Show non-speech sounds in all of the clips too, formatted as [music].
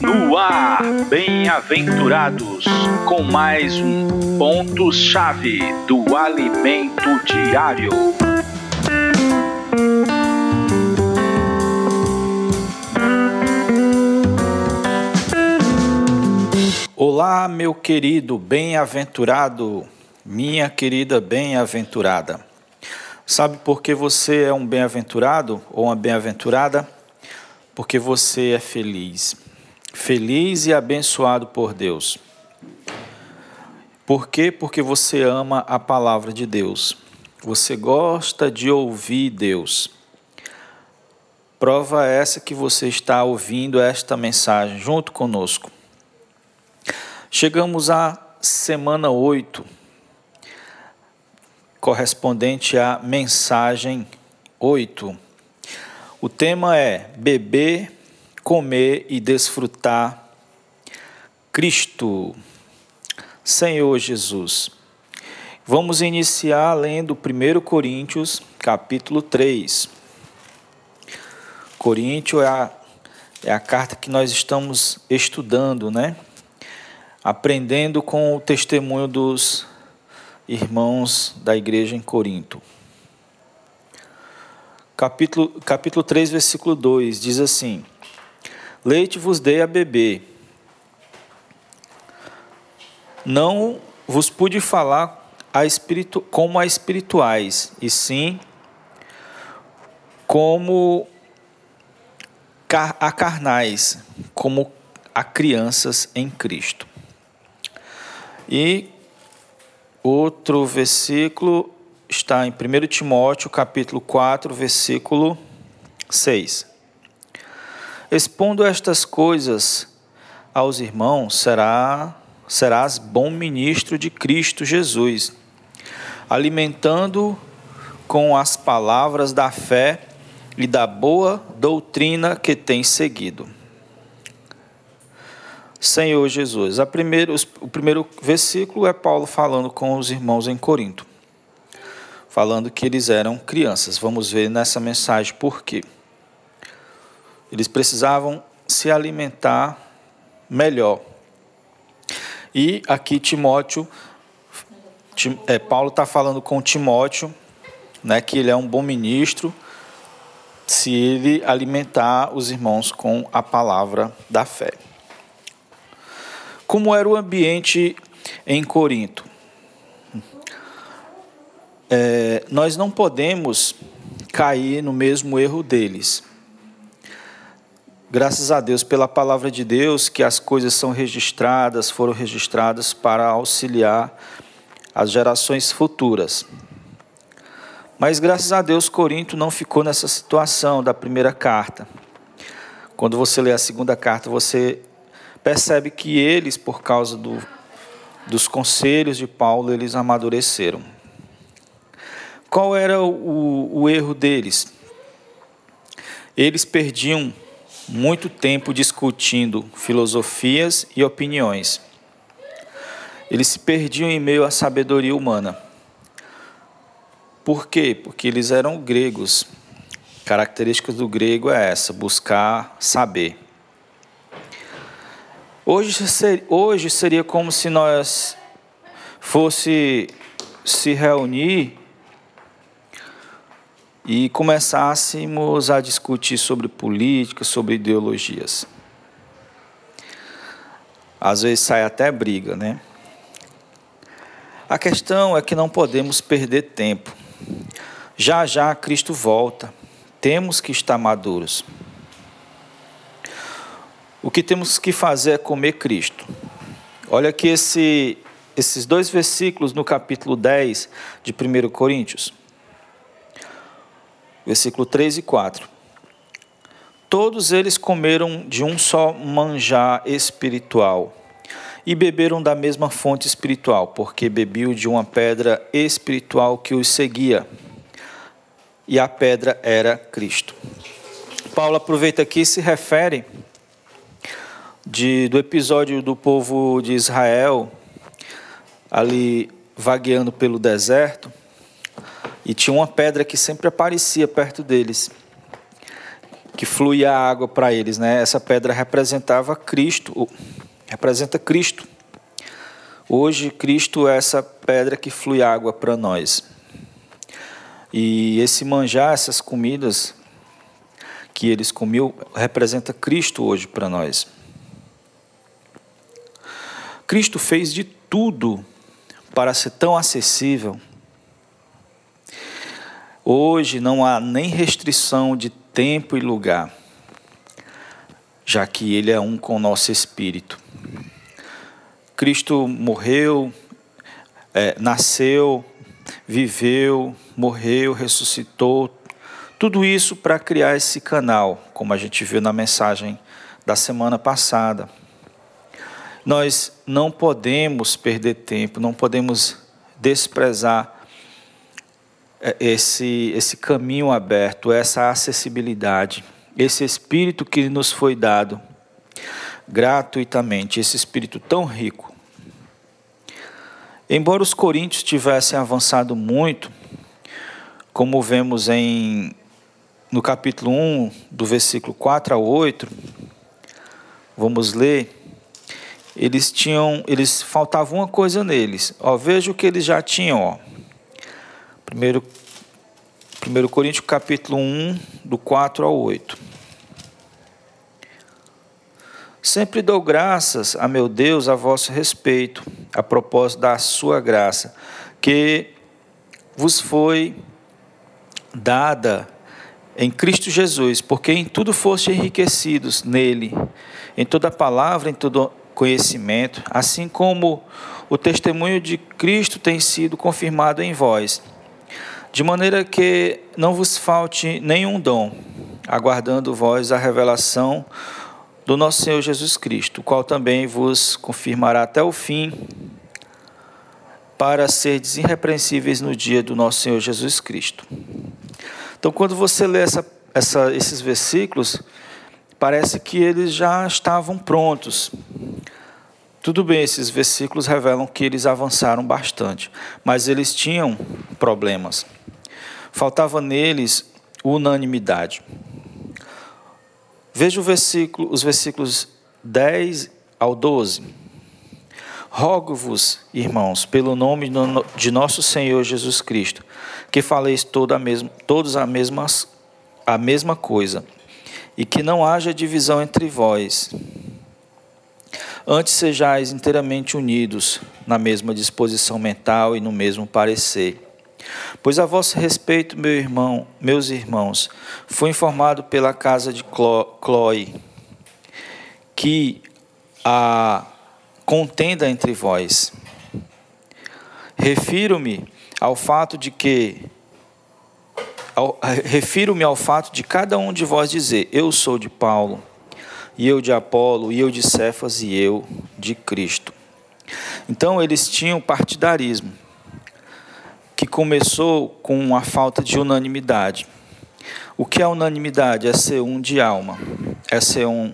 No ar, bem-aventurados, com mais um ponto-chave do alimento diário. Olá, meu querido bem-aventurado, minha querida bem-aventurada. Sabe por que você é um bem-aventurado ou uma bem-aventurada? Porque você é feliz. Feliz e abençoado por Deus. Por quê? Porque você ama a palavra de Deus. Você gosta de ouvir Deus. Prova essa que você está ouvindo esta mensagem junto conosco. Chegamos à semana 8, correspondente à mensagem 8. O tema é beber, comer e desfrutar Cristo, Senhor Jesus. Vamos iniciar lendo 1 Coríntios, capítulo 3. Coríntios é a, é a carta que nós estamos estudando, né? aprendendo com o testemunho dos irmãos da igreja em Corinto. Capítulo, capítulo 3, versículo 2 diz assim: Leite vos dei a beber. Não vos pude falar a espiritu, como a espirituais, e sim como a carnais, como a crianças em Cristo. E outro versículo está em 1 Timóteo, capítulo 4, versículo 6. Expondo estas coisas aos irmãos, será, serás bom ministro de Cristo Jesus, alimentando com as palavras da fé e da boa doutrina que tens seguido. Senhor Jesus. A primeiro, o primeiro versículo é Paulo falando com os irmãos em Corinto, falando que eles eram crianças. Vamos ver nessa mensagem por quê. Eles precisavam se alimentar melhor. E aqui Timóteo, é, Paulo está falando com Timóteo, né, que ele é um bom ministro, se ele alimentar os irmãos com a palavra da fé. Como era o ambiente em Corinto? É, nós não podemos cair no mesmo erro deles. Graças a Deus pela palavra de Deus que as coisas são registradas, foram registradas para auxiliar as gerações futuras. Mas graças a Deus Corinto não ficou nessa situação da primeira carta. Quando você lê a segunda carta, você percebe que eles, por causa do, dos conselhos de Paulo, eles amadureceram. Qual era o, o erro deles? Eles perdiam muito tempo discutindo filosofias e opiniões. Eles se perdiam em meio à sabedoria humana. Por quê? Porque eles eram gregos. Características do grego é essa: buscar saber. Hoje, hoje seria como se nós fosse se reunir e começássemos a discutir sobre política, sobre ideologias. Às vezes sai até briga, né? A questão é que não podemos perder tempo. Já já Cristo volta. Temos que estar maduros. O que temos que fazer é comer Cristo. Olha aqui esse, esses dois versículos no capítulo 10 de 1 Coríntios. Versículo 3 e 4. Todos eles comeram de um só manjar espiritual e beberam da mesma fonte espiritual, porque bebiam de uma pedra espiritual que os seguia. E a pedra era Cristo. Paulo aproveita aqui e se refere de, do episódio do povo de Israel ali vagueando pelo deserto e tinha uma pedra que sempre aparecia perto deles. que fluía água para eles, né? Essa pedra representava Cristo, representa Cristo. Hoje Cristo é essa pedra que flui água para nós. E esse manjar, essas comidas que eles comiam, representa Cristo hoje para nós. Cristo fez de tudo para ser tão acessível. Hoje não há nem restrição de tempo e lugar, já que Ele é um com o nosso espírito. Cristo morreu, é, nasceu, viveu, morreu, ressuscitou, tudo isso para criar esse canal, como a gente viu na mensagem da semana passada. Nós não podemos perder tempo, não podemos desprezar esse, esse caminho aberto, essa acessibilidade, esse espírito que nos foi dado gratuitamente, esse espírito tão rico. Embora os coríntios tivessem avançado muito, como vemos em no capítulo 1, do versículo 4 a 8, vamos ler, eles tinham, eles faltava uma coisa neles. Ó, veja o que eles já tinham, ó. Primeiro, 1 Coríntios capítulo 1, do 4 ao 8. Sempre dou graças a meu Deus a vosso respeito, a propósito da sua graça, que vos foi dada em Cristo Jesus, porque em tudo foste enriquecidos nele, em toda palavra, em todo conhecimento, assim como o testemunho de Cristo tem sido confirmado em vós de maneira que não vos falte nenhum dom, aguardando vós a revelação do nosso Senhor Jesus Cristo, o qual também vos confirmará até o fim, para ser irrepreensíveis no dia do nosso Senhor Jesus Cristo. Então, quando você lê essa, essa, esses versículos, parece que eles já estavam prontos. Tudo bem, esses versículos revelam que eles avançaram bastante, mas eles tinham problemas faltava neles unanimidade. Veja versículo, os versículos 10 ao 12. Rogo-vos, irmãos, pelo nome de nosso Senhor Jesus Cristo, que faleis toda a mesma, todos a a mesma coisa, e que não haja divisão entre vós. Antes sejais inteiramente unidos na mesma disposição mental e no mesmo parecer. Pois a vosso respeito, meu irmão, meus irmãos, fui informado pela casa de Chloe que a contenda entre vós. Refiro-me ao fato de que refiro-me ao fato de cada um de vós dizer: eu sou de Paulo, e eu de Apolo, e eu de Cefas, e eu de Cristo. Então eles tinham partidarismo que começou com a falta de unanimidade. O que é unanimidade? É ser um de alma, é ser um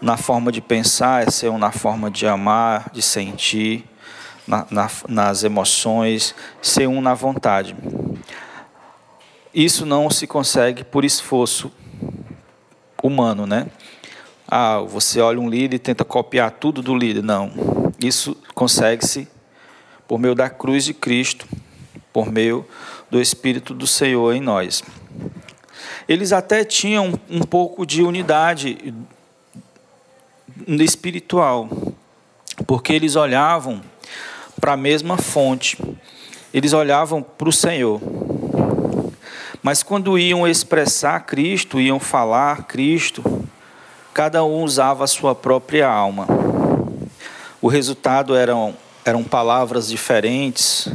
na forma de pensar, é ser um na forma de amar, de sentir, na, na, nas emoções, ser um na vontade. Isso não se consegue por esforço humano, né? Ah, você olha um líder e tenta copiar tudo do líder. Não. Isso consegue-se por meio da cruz de Cristo, por meio do Espírito do Senhor em nós. Eles até tinham um pouco de unidade espiritual, porque eles olhavam para a mesma fonte, eles olhavam para o Senhor. Mas quando iam expressar Cristo, iam falar Cristo, cada um usava a sua própria alma. O resultado eram, eram palavras diferentes,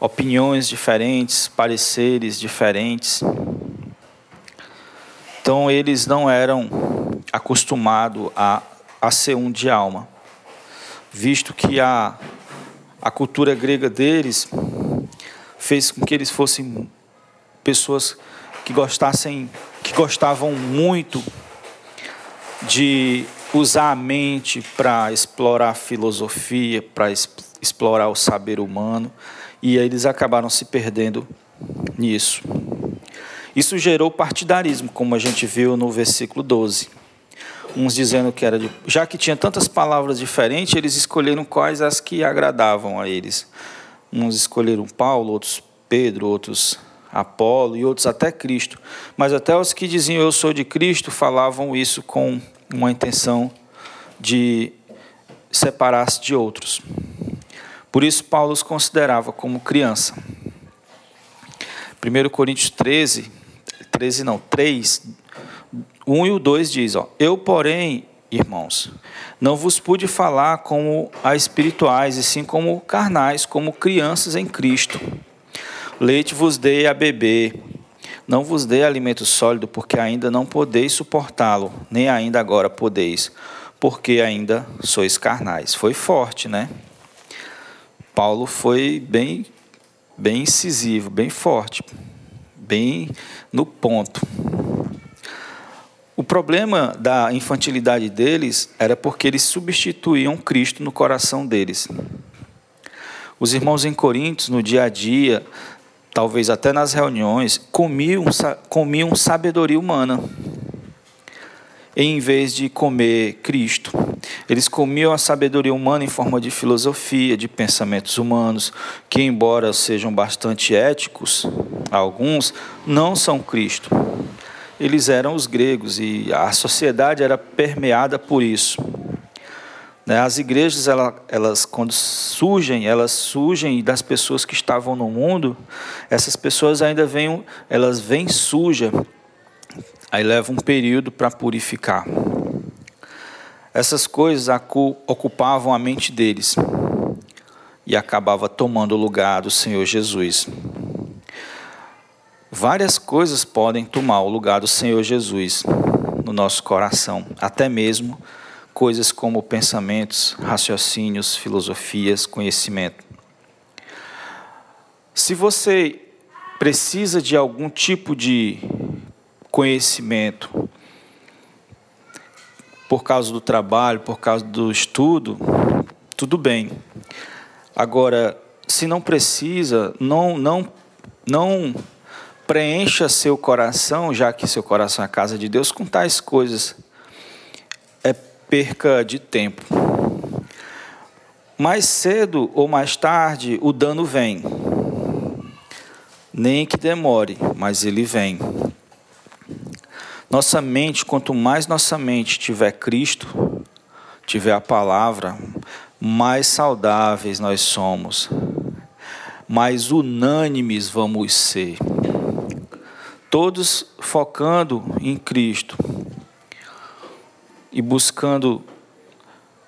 opiniões diferentes, pareceres diferentes. Então eles não eram acostumados a, a ser um de alma, visto que a, a cultura grega deles fez com que eles fossem pessoas que gostassem, que gostavam muito de usar a mente para explorar a filosofia, para explorar o saber humano, e eles acabaram se perdendo nisso. Isso gerou partidarismo, como a gente viu no versículo 12. Uns dizendo que era de. Já que tinha tantas palavras diferentes, eles escolheram quais as que agradavam a eles. Uns escolheram Paulo, outros Pedro, outros Apolo e outros até Cristo. Mas até os que diziam eu sou de Cristo falavam isso com uma intenção de separar-se de outros. Por isso, Paulo os considerava como criança. 1 Coríntios 13, 13 não, 3, 1 e o 2 diz: ó, Eu, porém, irmãos, não vos pude falar como a espirituais, e sim como carnais, como crianças em Cristo. Leite vos dei a beber, não vos dei alimento sólido, porque ainda não podeis suportá-lo, nem ainda agora podeis, porque ainda sois carnais. Foi forte, né? Paulo foi bem, bem incisivo, bem forte, bem no ponto. O problema da infantilidade deles era porque eles substituíam Cristo no coração deles. Os irmãos em Coríntios, no dia a dia, talvez até nas reuniões, comiam, comiam sabedoria humana em vez de comer Cristo. Eles comiam a sabedoria humana em forma de filosofia, de pensamentos humanos, que, embora sejam bastante éticos, alguns, não são Cristo. Eles eram os gregos e a sociedade era permeada por isso. Né, as igrejas, elas, quando surgem, elas surgem das pessoas que estavam no mundo, essas pessoas ainda vêm, elas vêm sujas Aí leva um período para purificar. Essas coisas ocupavam a mente deles e acabava tomando o lugar do Senhor Jesus. Várias coisas podem tomar o lugar do Senhor Jesus no nosso coração, até mesmo coisas como pensamentos, raciocínios, filosofias, conhecimento. Se você precisa de algum tipo de conhecimento, por causa do trabalho, por causa do estudo, tudo bem. Agora, se não precisa, não não não preencha seu coração, já que seu coração é a casa de Deus, com tais coisas. Perca de tempo. Mais cedo ou mais tarde, o dano vem. Nem que demore, mas ele vem. Nossa mente, quanto mais nossa mente tiver Cristo, tiver a palavra, mais saudáveis nós somos, mais unânimes vamos ser. Todos focando em Cristo e buscando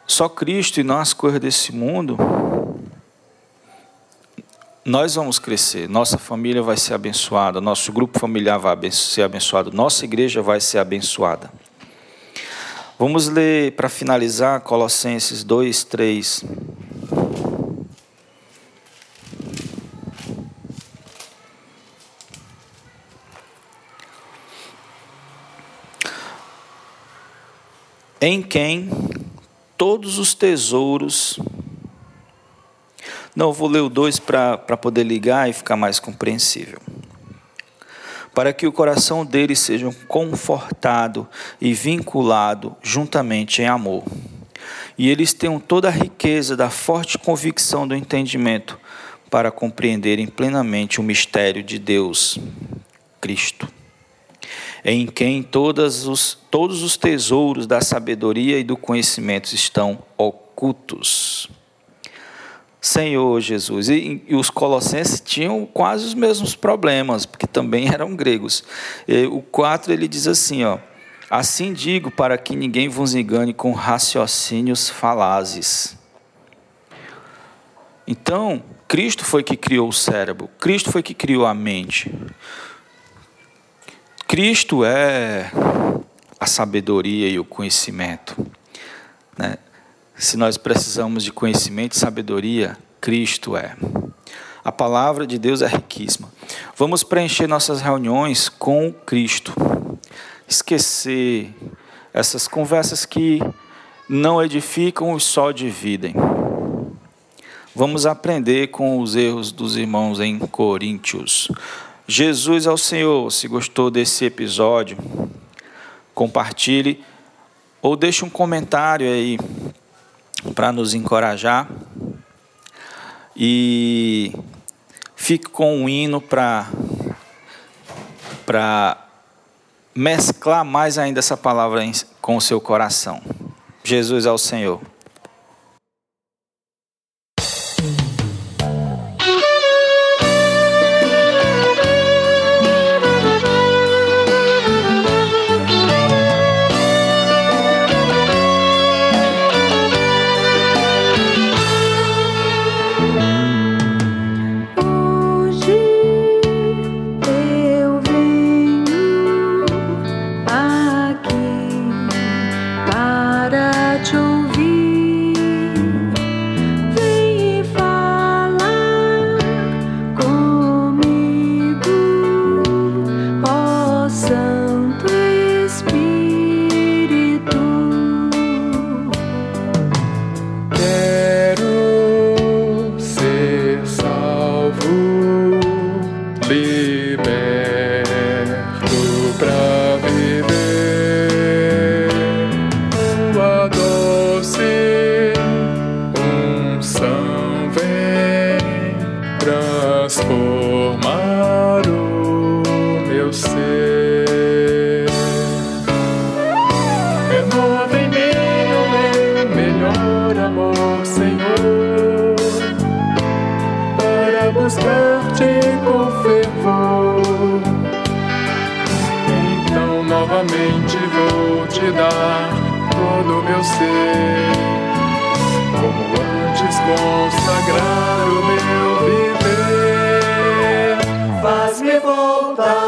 só Cristo e não as coisas desse mundo, nós vamos crescer, nossa família vai ser abençoada, nosso grupo familiar vai ser abençoado, nossa igreja vai ser abençoada. Vamos ler para finalizar Colossenses 2, 3. Em quem todos os tesouros não, vou ler o 2 para poder ligar e ficar mais compreensível. Para que o coração deles seja confortado e vinculado juntamente em amor. E eles tenham toda a riqueza da forte convicção do entendimento para compreenderem plenamente o mistério de Deus, Cristo, em quem todos os, todos os tesouros da sabedoria e do conhecimento estão ocultos. Senhor Jesus. E, e, os colossenses tinham quase os mesmos problemas, porque também [laughs] eram gregos. E, o 4 ele diz assim, ó: Assim digo para que ninguém vos engane com raciocínios falazes. Então, Cristo foi que criou o cérebro, Cristo foi que criou a mente. Cristo é a sabedoria e o conhecimento. Né? Se nós precisamos de conhecimento e sabedoria, Cristo é. A palavra de Deus é riquíssima. Vamos preencher nossas reuniões com Cristo. Esquecer essas conversas que não edificam e só dividem. Vamos aprender com os erros dos irmãos em Coríntios. Jesus é o Senhor. Se gostou desse episódio, compartilhe ou deixe um comentário aí para nos encorajar. E fique com um hino para para mesclar mais ainda essa palavra com o seu coração. Jesus é o Senhor. consagrar o meu viver, faz-me voltar.